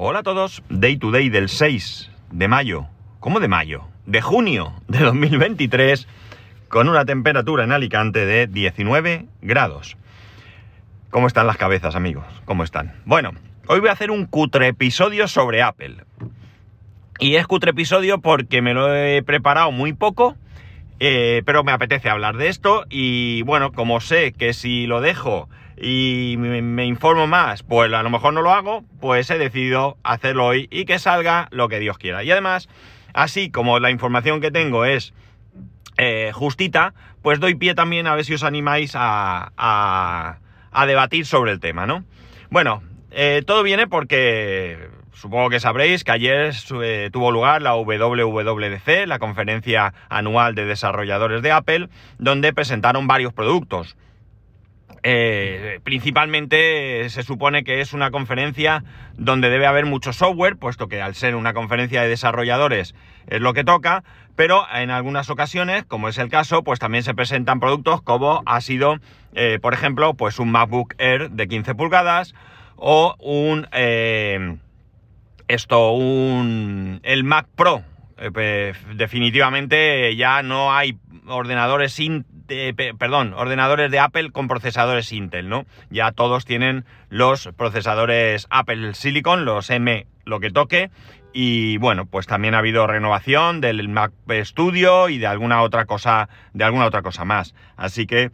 Hola a todos, Day to Day del 6 de mayo. ¿Cómo de mayo? De junio de 2023, con una temperatura en Alicante de 19 grados. ¿Cómo están las cabezas, amigos? ¿Cómo están? Bueno, hoy voy a hacer un cutre episodio sobre Apple. Y es cutre episodio porque me lo he preparado muy poco, eh, pero me apetece hablar de esto. Y bueno, como sé que si lo dejo y me, informo más, pues a lo mejor no lo hago, pues he decidido hacerlo hoy y que salga lo que Dios quiera. Y además, así como la información que tengo es eh, justita, pues doy pie también a ver si os animáis a, a, debatir sobre el tema, ¿no? Bueno, eh, todo viene porque supongo que sabréis que ayer eh, tuvo lugar la WWDC, la conferencia anual de desarrolladores de Apple, donde presentaron varios productos. Eh, principalmente se supone que es una conferencia donde debe haber mucho software, puesto que al ser una conferencia de desarrolladores es lo que toca, pero en algunas ocasiones, como es el caso, pues también se presentan productos como ha sido, eh, por ejemplo, pues un MacBook Air de 15 pulgadas o un eh, esto, un el Mac Pro. definitivamente ya no hay ordenadores sin perdón, ordenadores de Apple con procesadores Intel, ¿no? Ya todos tienen los procesadores Apple Silicon, los M, lo que toque. Y bueno, pues también ha habido renovación del Mac Studio y de alguna otra cosa, de alguna otra cosa más. Así que,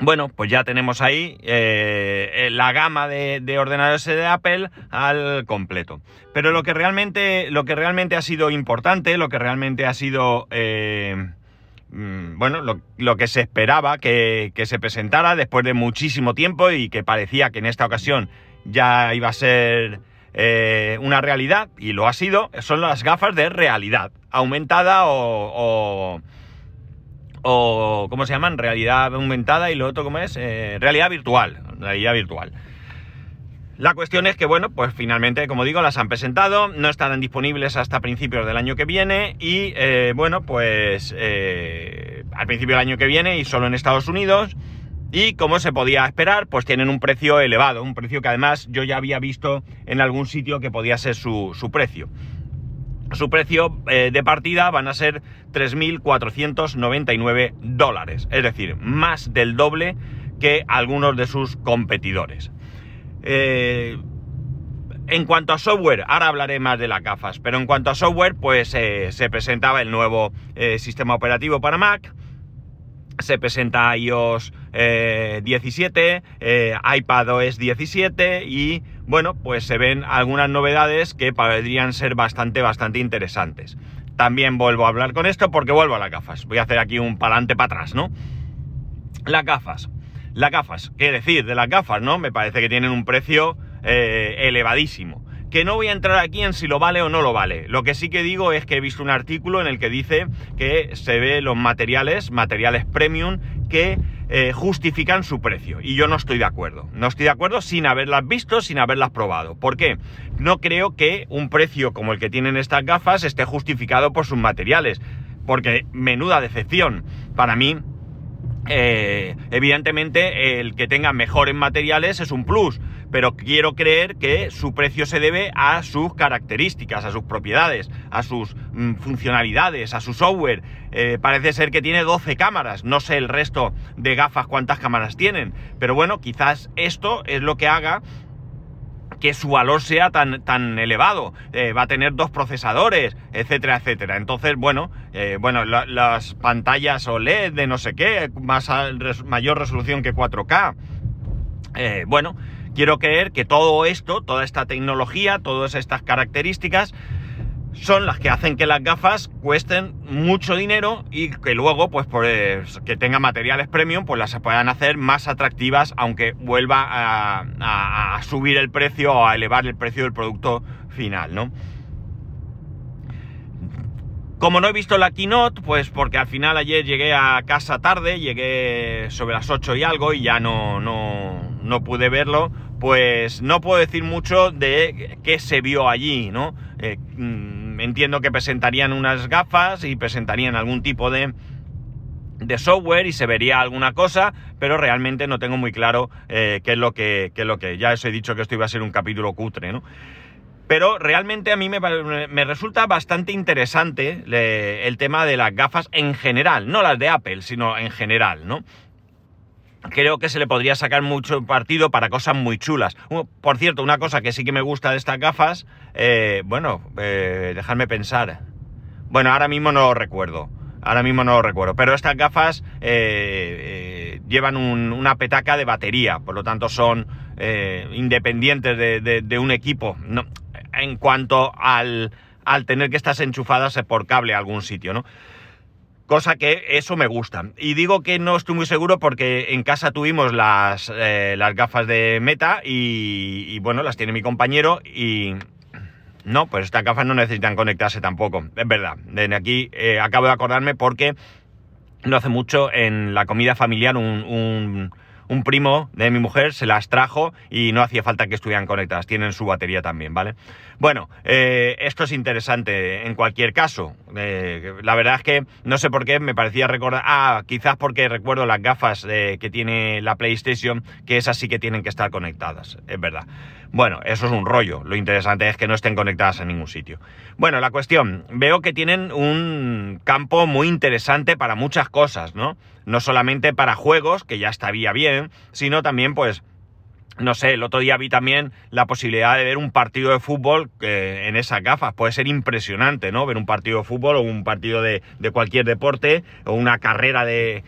bueno, pues ya tenemos ahí eh, la gama de, ordenadores de Apple al completo. Pero lo que realmente, lo que realmente ha sido importante, lo que realmente ha sido eh, bueno, lo, que se esperaba que, se presentara después de muchísimo tiempo y que parecía que en esta ocasión ya iba a ser eh, una realidad, y lo ha sido, son las gafas de realidad aumentada o, o, ¿cómo se llaman? Realidad aumentada y lo otro, ¿cómo es? Eh, realidad virtual, realidad virtual. La cuestión es que, bueno, pues finalmente, como digo, las han presentado, no estarán disponibles hasta principios del año que viene y, eh, bueno, pues eh, al principio del año que viene y solo en Estados Unidos. Y como se podía esperar, pues tienen un precio elevado, un precio que además yo ya había visto en algún sitio que podía ser su, precio. Su precio eh, de partida van a ser 3.499 dólares, es decir, más del doble que algunos de sus competidores. Eh, en cuanto a software, ahora hablaré más de las gafas, pero en cuanto a software, pues eh, se presentaba el nuevo eh, sistema operativo para Mac, se presenta iOS 17, iPadOS 17 y bueno, pues se ven algunas novedades que podrían ser bastante, bastante interesantes. También vuelvo a hablar con esto porque vuelvo a las gafas. Voy a hacer aquí un palante para atrás, ¿no? Las gafas. Las gafas, ¿qué decir de las gafas, no? Me parece que tienen un precio eh, elevadísimo. Que no voy a entrar aquí en si lo vale o no lo vale. Lo que sí que digo es que he visto un artículo en el que dice que se ve los materiales, materiales premium, que eh, justifican su precio. Y yo no estoy de acuerdo. No estoy de acuerdo sin haberlas visto, sin haberlas probado. ¿Por qué? No creo que un precio como el que tienen estas gafas esté justificado por sus materiales. Porque menuda decepción. Para mí, eh, evidentemente el que tenga mejores materiales es un plus, pero quiero creer que su precio se debe a sus características, a sus propiedades, a sus mm, funcionalidades, a su software. Eh, parece ser que tiene 12 cámaras, no sé el resto de gafas cuántas cámaras tienen, pero bueno, quizás esto es lo que haga que su valor sea tan, tan elevado. Eh, va a tener dos procesadores, etcétera, etcétera. Entonces, bueno, eh, bueno, las pantallas OLED de no sé qué, más mayor resolución que 4K. Eh, bueno, quiero creer que todo esto, toda esta tecnología, todas estas características, son las que hacen que las gafas cuesten mucho dinero y que luego, pues, pues que tengan materiales premium, pues las puedan hacer más atractivas, aunque vuelva a, subir el precio o a elevar el precio del producto final, ¿no? Como no he visto la keynote, pues porque al final ayer llegué a casa tarde, llegué sobre las 8 y algo y ya no, no, no pude verlo, pues no puedo decir mucho de qué se vio allí, ¿no? Eh, mm, entiendo que presentarían unas gafas y presentarían algún tipo de, de software y se vería alguna cosa, pero realmente no tengo muy claro eh, qué es lo que, es lo que. Ya os he dicho que esto iba a ser un capítulo cutre, ¿no? Pero realmente a mí me, me resulta bastante interesante el tema de las gafas en general, no las de Apple, sino en general, ¿no? Creo que se le podría sacar mucho partido para cosas muy chulas. Por cierto, una cosa que sí que me gusta de estas gafas, eh, bueno, eh, dejadme pensar. Bueno, ahora mismo no lo recuerdo. Ahora mismo no lo recuerdo. Pero estas gafas eh, llevan una petaca de batería, por lo tanto son independientes de, un equipo. en cuanto al, al tener que estar enchufadas por cable a algún sitio, ¿no? Cosa que eso me gusta. Y digo que no estoy muy seguro porque en casa tuvimos las, eh, las gafas de meta y, bueno, las tiene mi compañero y... No, pues estas gafas no necesitan conectarse tampoco. Es verdad. De aquí eh, acabo de acordarme porque no hace mucho en la comida familiar un un primo de mi mujer se las trajo y no hacía falta que estuvieran conectadas, tienen su batería también, ¿vale? Bueno, eh, esto es interesante en cualquier caso. Eh, la verdad es que no sé por qué me parecía recordar, ah, quizás porque recuerdo las gafas eh, que tiene la PlayStation, que esas sí que tienen que estar conectadas, es verdad. Bueno, eso es un rollo. Lo interesante es que no estén conectadas en ningún sitio. Bueno, la cuestión, veo que tienen un campo muy interesante para muchas cosas, ¿no? No solamente para juegos, que ya estaría bien, sino también pues no sé, el otro día vi también la posibilidad de ver un partido de fútbol en esas gafas. Puede ser impresionante, ¿no? Ver un partido de fútbol o un partido de, cualquier deporte o una carrera de,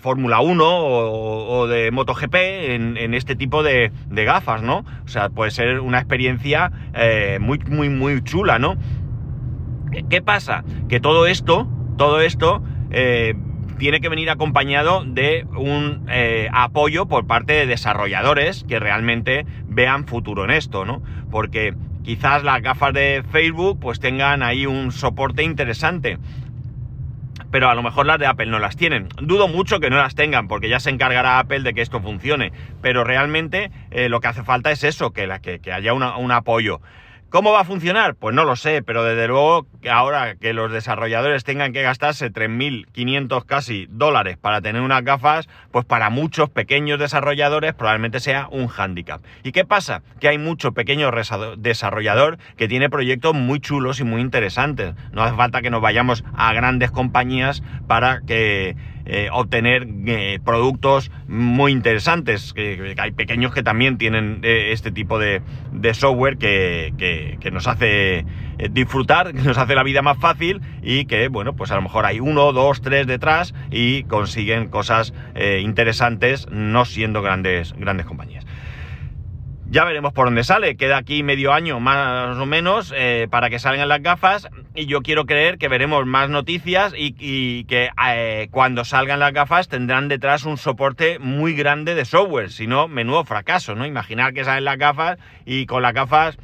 Fórmula 1 o, de MotoGP en, en este tipo de, gafas, ¿no? O sea, puede ser una experiencia eh, muy, muy, muy chula, ¿no? ¿Qué pasa? Que todo esto, todo esto... Eh, tiene que venir acompañado de un eh, apoyo por parte de desarrolladores que realmente vean futuro en esto, ¿no? Porque quizás las gafas de Facebook pues tengan ahí un soporte interesante. Pero a lo mejor las de Apple no las tienen. Dudo mucho que no las tengan, porque ya se encargará Apple de que esto funcione. Pero realmente eh, lo que hace falta es eso, que, haya un apoyo. ¿Cómo va a funcionar? Pues no lo sé, pero desde luego ahora que los desarrolladores tengan que gastarse 3.500 casi dólares para tener unas gafas, pues para muchos pequeños desarrolladores probablemente sea un hándicap. ¿Y qué pasa? Que hay mucho pequeño desarrollador que tiene proyectos muy chulos y muy interesantes. No hace falta que nos vayamos a grandes compañías para que eh, obtener eh, productos muy interesantes. Que, hay pequeños que también tienen eh, este tipo de, software que, nos hace disfrutar, que nos hace la vida más fácil y que, bueno, pues a lo mejor hay uno, dos, tres detrás y consiguen cosas interesantes no siendo grandes, grandes compañías. Ya veremos por dónde sale. Queda aquí medio año más o menos eh, para que salgan las gafas. Y yo quiero creer que veremos más noticias y, que eh, cuando salgan las gafas tendrán detrás un soporte muy grande de software. Si no, menudo fracaso, ¿no? Imaginar que salen las gafas y con las gafas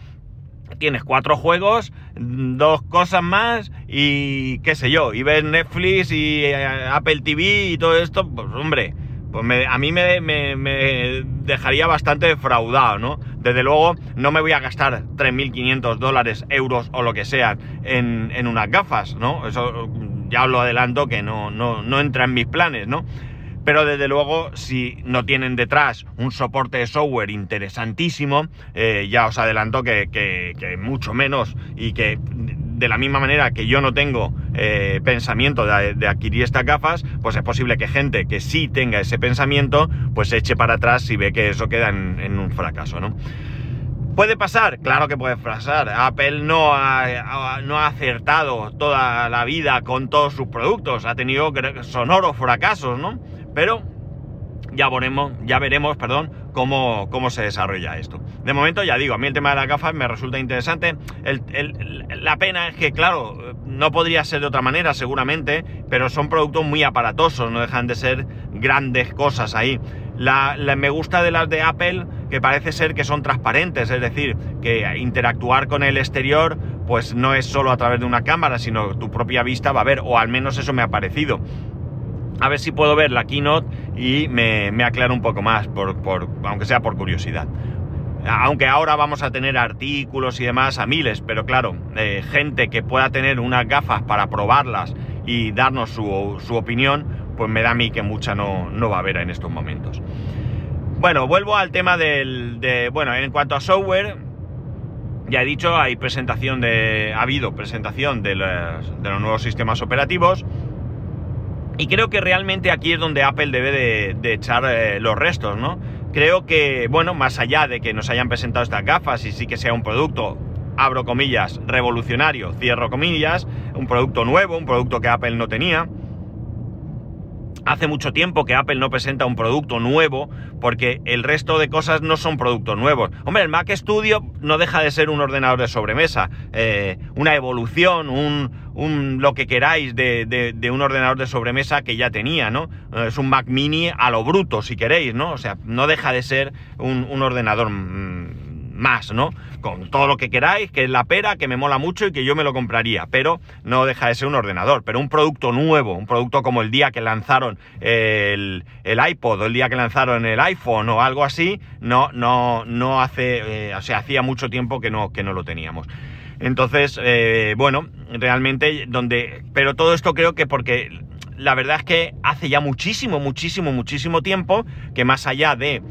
tienes cuatro juegos, dos cosas más y qué sé yo. Y ves Netflix y eh, Apple TV y todo esto, pues hombre pues a mí me, dejaría bastante defraudado, ¿no? Desde luego no me voy a gastar 3.500 dólares, euros o lo que sea en, unas gafas, ¿no? Eso ya os lo adelanto que no, no, entra en mis planes, ¿no? Pero desde luego, si no tienen detrás un soporte de software interesantísimo, eh, ya os adelanto que, mucho menos y que de la misma manera que yo no tengo eh, pensamiento de, adquirir estas gafas, pues es posible que gente que sí tenga ese pensamiento, pues eche para atrás si ve que eso queda en, un fracaso, ¿no? ¿Puede pasar? Claro que puede pasar. Apple no ha, no ha acertado toda la vida con todos sus productos. Ha tenido sonoros fracasos, ¿no? Pero ya veremos, ya veremos, perdón, cómo, cómo se desarrolla esto. De momento, ya digo, a mí el tema de las gafas me resulta interesante. la pena es que, claro, no podría ser de otra manera, seguramente, pero son productos muy aparatosos, no dejan de ser grandes cosas ahí. Me gusta de las de Apple que parece ser que son transparentes, es decir, que interactuar con el exterior pues no es solo a través de una cámara, sino tu propia vista va a ver, o al menos eso me ha parecido a ver si puedo ver la keynote y me, aclaro un poco más, por, aunque sea por curiosidad. Aunque ahora vamos a tener artículos y demás a miles, pero claro, eh, gente que pueda tener unas gafas para probarlas y darnos su, opinión, pues me da a mí que mucha no, no va a haber en estos momentos. Bueno, vuelvo al tema del, de, bueno, en cuanto a software, Ya he dicho, hay presentación de. ha habido presentación de los nuevos sistemas operativos. Y creo que realmente aquí es donde Apple debe de, echar eh, los restos, ¿no? Creo que, bueno, más allá de que nos hayan presentado estas gafas y sí que sea un producto, abro comillas, revolucionario, cierro comillas, un producto nuevo, un producto que Apple no tenía. Hace mucho tiempo que Apple no presenta un producto nuevo porque el resto de cosas no son productos nuevos. Hombre, el Mac Studio no deja de ser un ordenador de sobremesa, eh, una evolución, un, un, lo que queráis de, de, un ordenador de sobremesa que ya tenía, ¿no? Es un Mac mini a lo bruto, si queréis, ¿no? O sea, no deja de ser un, un ordenador... Mmm, más, ¿no? Con todo lo que queráis, que es la pera, que me mola mucho y que yo me lo compraría, pero no deja de ser un ordenador, pero un producto nuevo, un producto como el día que lanzaron el, el iPod o el día que lanzaron el iPhone o algo así, no, no, no hace, eh, o sea, hacía mucho tiempo que no, que no lo teníamos. Entonces, eh, bueno, realmente donde, pero todo esto creo que porque la verdad es que hace ya muchísimo, muchísimo, muchísimo tiempo que más allá de,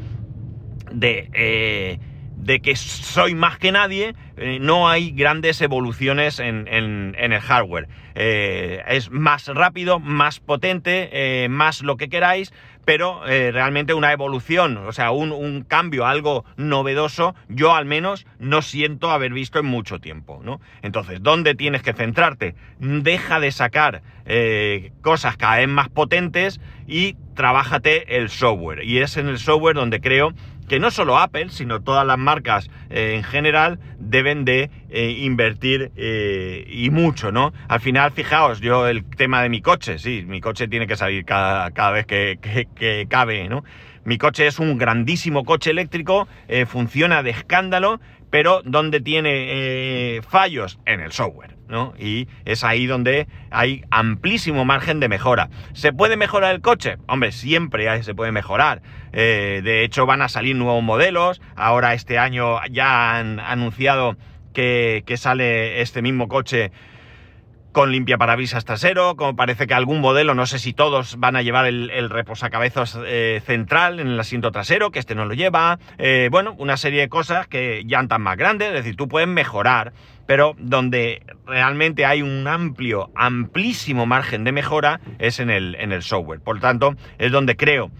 de, eh, de que soy más que nadie, eh, no hay grandes evoluciones en, en, en el hardware. Eh, es más rápido, más potente, más lo que queráis, pero eh, realmente una evolución, o sea, un, un, cambio, algo novedoso, yo al menos no siento haber visto en mucho tiempo, ¿no? Entonces, ¿dónde tienes que centrarte? Deja de sacar eh, cosas cada vez más potentes y trabájate el software. Y es en el software donde creo que no solo Apple, sino todas las marcas eh, en general deben de eh, invertir eh, y mucho, ¿no? Al final, fijaos, yo el tema de mi coche, sí, mi coche tiene que salir cada, cada vez que, que, que, cabe, ¿no? Mi coche es un grandísimo coche eléctrico, funciona de escándalo, pero donde tiene fallos en el software, ¿no? Y es ahí donde hay amplísimo margen de mejora. ¿Se puede mejorar el coche? Hombre, siempre se puede mejorar. Eh, de hecho, van a salir nuevos modelos. Ahora este año ya han anunciado que, que sale este mismo coche con limpia parabrisas trasero, como parece que algún modelo, no sé si todos van a llevar el, el reposacabezas eh, central en el asiento trasero, que este no lo lleva, eh, bueno, una serie de cosas que llantas más grandes, es decir, tú puedes mejorar, pero donde realmente hay un amplio, amplísimo margen de mejora es en el, en el software. Por tanto, es donde creo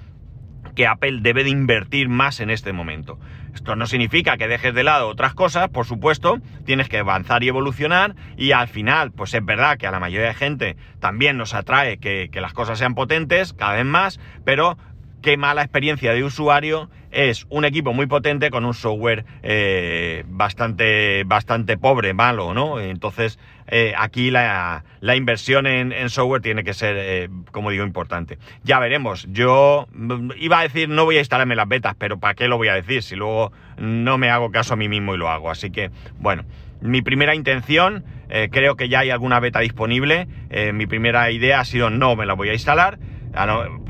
que Apple debe de invertir más en este momento. Esto no significa que dejes de lado otras cosas, por supuesto, tienes que avanzar y evolucionar y al final, pues es verdad que a la mayoría de gente también nos atrae que, que las cosas sean potentes cada vez más, pero qué mala experiencia de usuario es un equipo muy potente con un software eh, bastante, bastante pobre, malo, ¿no? Entonces, eh, aquí la, inversión en, software tiene que ser, eh, como digo, importante. Ya veremos. Yo mm, iba a decir, no voy a instalarme las betas, pero ¿para qué lo voy a decir si luego no me hago caso a mí mismo y lo hago? Así que, bueno, mi primera intención, creo que ya hay alguna beta disponible. Mi primera idea ha sido no me la voy a instalar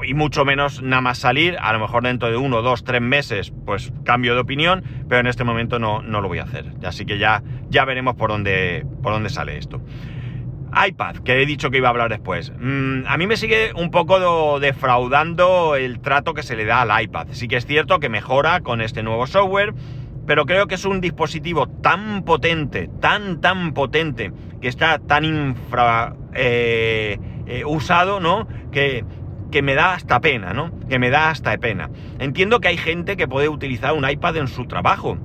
y mucho menos nada más salir, a lo mejor dentro de uno, dos, tres meses, pues cambio de opinión, pero en este momento no, no lo voy a hacer. Así que ya, ya veremos por dónde, por dónde sale esto. iPad, que he dicho que iba a hablar después. Mm, a mí me sigue un poco defraudando el trato que se le da al iPad. Sí que es cierto que mejora con este nuevo software, pero creo que es un dispositivo tan potente, tan, tan potente, que está tan infra eh, eh, usado, ¿no? Que que me da hasta pena, ¿no? Que me da hasta pena. Entiendo que hay gente que puede utilizar un iPad en su trabajo.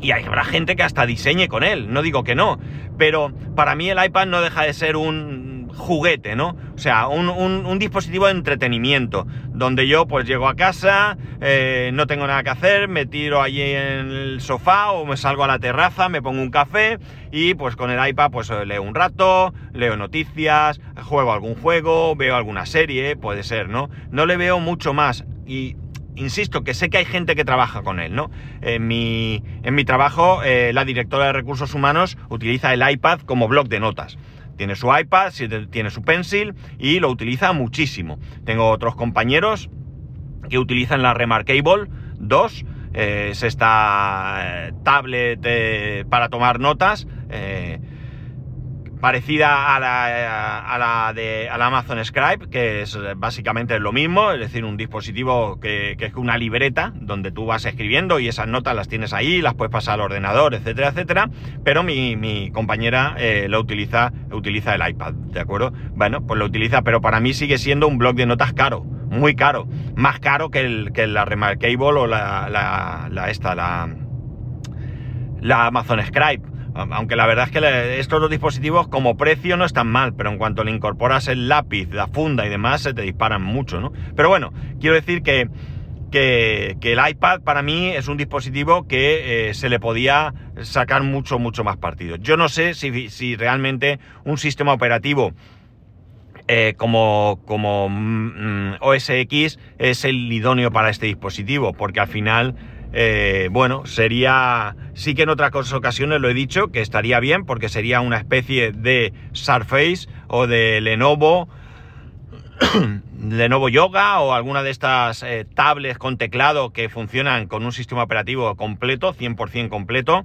Y habrá gente que hasta diseñe con él, no digo que no. Pero para mí el iPad no deja de ser un juguete, ¿no? O sea, un, un, dispositivo de entretenimiento, donde yo pues llego a casa, eh, no tengo nada que hacer, me tiro allí en el sofá o me salgo a la terraza, me pongo un café y pues con el iPad pues leo un rato, leo noticias, juego algún juego, veo alguna serie, puede ser, ¿no? No le veo mucho más y insisto, que sé que hay gente que trabaja con él, ¿no? En mi, en mi trabajo, eh, la directora de recursos humanos utiliza el iPad como blog de notas. Tiene su iPad, tiene su pencil y lo utiliza muchísimo. Tengo otros compañeros que utilizan la Remarkable 2, eh, es esta eh, tablet eh, para tomar notas. Parecida a la, a la de a la Amazon Scribe, que es básicamente lo mismo, es decir, un dispositivo que, es una libreta donde tú vas escribiendo y esas notas las tienes ahí, las puedes pasar al ordenador, etcétera, etcétera. Pero mi, mi compañera eh, lo utiliza, utiliza el iPad, ¿de acuerdo? Bueno, pues lo utiliza, pero para mí sigue siendo un blog de notas caro, muy caro, más caro que, el, que la Remarkable o la esta, la, la Amazon Scribe aunque la verdad es que estos dos dispositivos como precio no están mal, pero en cuanto le incorporas el lápiz, la funda y demás, se te disparan mucho, ¿no? Pero bueno, quiero decir que, que, el iPad para mí es un dispositivo que eh, se le podía sacar mucho, mucho más partido. Yo no sé si, si realmente un sistema operativo eh, como, como mm, mm, OS X es el idóneo para este dispositivo, porque al final eh, bueno, sería, sí que en otras ocasiones lo he dicho, que estaría bien porque sería una especie de Surface o de Lenovo, Lenovo Yoga o alguna de estas eh, tablets con teclado que funcionan con un sistema operativo completo, 100% completo.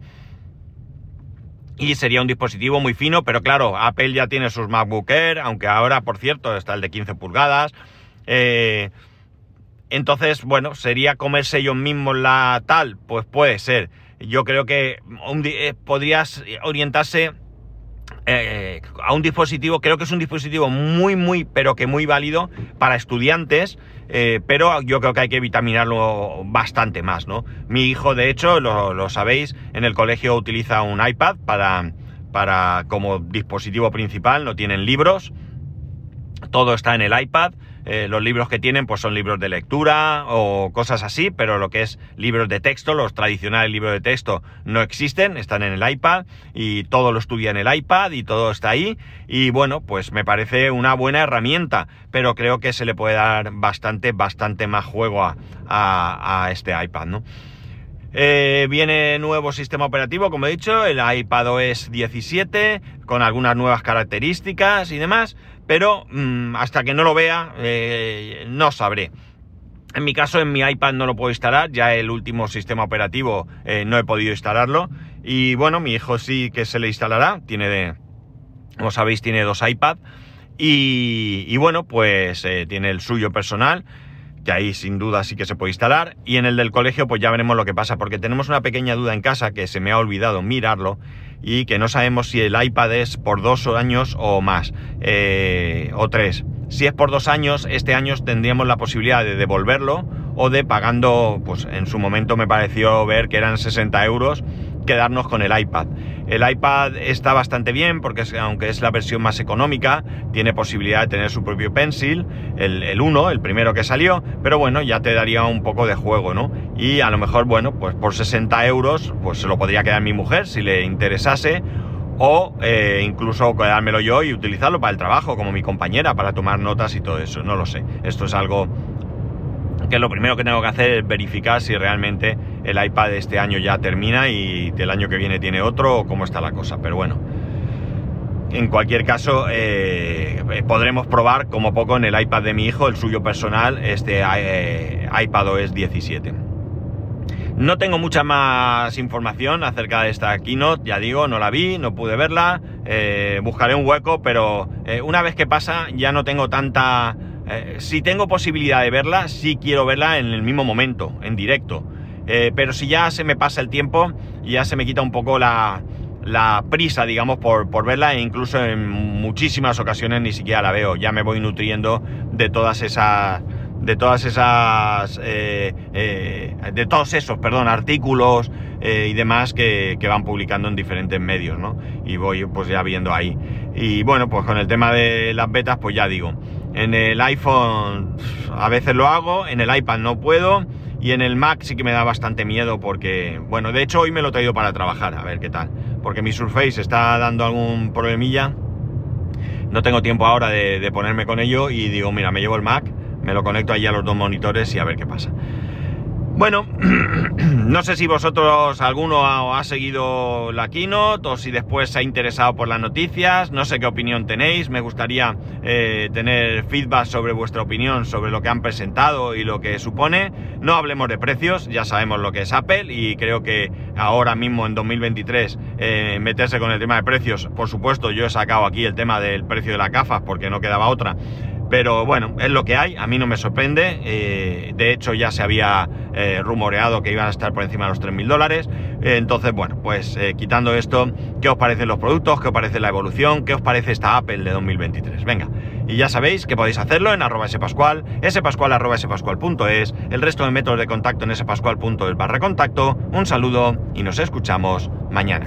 Y sería un dispositivo muy fino, pero claro, Apple ya tiene sus MacBook Air, aunque ahora, por cierto, está el de 15 pulgadas. Eh, entonces, bueno, ¿sería comerse ellos mismos la tal? Pues puede ser. Yo creo que eh, podrías orientarse eh, a un dispositivo, creo que es un dispositivo muy, muy, pero que muy válido para estudiantes, eh, pero yo creo que hay que vitaminarlo bastante más, ¿no? Mi hijo, de hecho, lo, lo sabéis, en el colegio utiliza un iPad para, para como dispositivo principal, no tienen libros, todo está en el iPad. Eh, los libros que tienen pues son libros de lectura o cosas así, pero lo que es libros de texto, los tradicionales libros de texto no existen, están en el iPad y todo lo estudia en el iPad y todo está ahí. Y bueno, pues me parece una buena herramienta, pero creo que se le puede dar bastante, bastante más juego a, este iPad, ¿no? Eh, viene nuevo sistema operativo, como he dicho, el iPad OS 17, con algunas nuevas características y demás pero mm, hasta que no lo vea eh, no sabré. En mi caso, en mi iPad no lo puedo instalar, ya el último sistema operativo eh, no he podido instalarlo. Y bueno, mi hijo sí que se le instalará, tiene de, como sabéis, tiene dos iPads. Y, bueno, pues eh, tiene el suyo personal, que ahí sin duda sí que se puede instalar. Y en el del colegio, pues ya veremos lo que pasa, porque tenemos una pequeña duda en casa que se me ha olvidado mirarlo y que no sabemos si el iPad es por dos años o más, eh, o tres. Si es por dos años, este año tendríamos la posibilidad de devolverlo o de pagando, pues en su momento me pareció ver que eran 60 euros, quedarnos con el iPad. El iPad está bastante bien porque aunque es la versión más económica, tiene posibilidad de tener su propio pencil, el, el 1, el primero que salió, pero bueno, ya te daría un poco de juego, ¿no? Y a lo mejor, bueno, pues por 60 euros, pues se lo podría quedar mi mujer si le interesase, o eh, incluso quedármelo yo y utilizarlo para el trabajo, como mi compañera, para tomar notas y todo eso, no lo sé. Esto es algo que lo primero que tengo que hacer es verificar si realmente el iPad este año ya termina y el año que viene tiene otro o cómo está la cosa. Pero bueno, en cualquier caso eh, podremos probar como poco en el iPad de mi hijo, el suyo personal, este eh, iPad OS 17. No tengo mucha más información acerca de esta keynote, ya digo, no la vi, no pude verla, eh, buscaré un hueco, pero una vez que pasa ya no tengo tanta eh, si tengo posibilidad de verla, sí quiero verla en el mismo momento, en directo. Eh, pero si ya se me pasa el tiempo, ya se me quita un poco la, prisa, digamos, por, por, verla e incluso en muchísimas ocasiones ni siquiera la veo. Ya me voy nutriendo de todas esas de todas esas eh, de todos esos perdón artículos y demás que, que, van publicando en diferentes medios no y voy pues ya viendo ahí y bueno pues con el tema de las betas pues ya digo en el iPhone a veces lo hago, en el iPad no puedo y en el Mac sí que me da bastante miedo porque, bueno, de hecho hoy me lo he traído para trabajar, a ver qué tal. Porque mi Surface está dando algún problemilla, no tengo tiempo ahora de, ponerme con ello y digo, mira, me llevo el Mac, me lo conecto ahí a los dos monitores y a ver qué pasa. Bueno, no sé si vosotros, alguno ha, seguido la keynote o si después se ha interesado por las noticias, no sé qué opinión tenéis, me gustaría eh, tener feedback sobre vuestra opinión sobre lo que han presentado y lo que supone. No hablemos de precios, ya sabemos lo que es Apple y creo que ahora mismo en 2023 eh, meterse con el tema de precios, por supuesto yo he sacado aquí el tema del precio de la CAFA porque no quedaba otra pero bueno, es lo que hay, a mí no me sorprende. Eh, de hecho, ya se había eh, rumoreado que iban a estar por encima de los 3.000 dólares. Eh, entonces, bueno, pues quitando esto, ¿qué os parecen los productos? ¿Qué os parece la evolución? ¿Qué os parece esta Apple de 2023? Venga, y ya sabéis que podéis hacerlo en arroba spascual, spascual arroba spascual.es, el resto de métodos de contacto en spascual.es barra contacto. Un saludo y nos escuchamos mañana.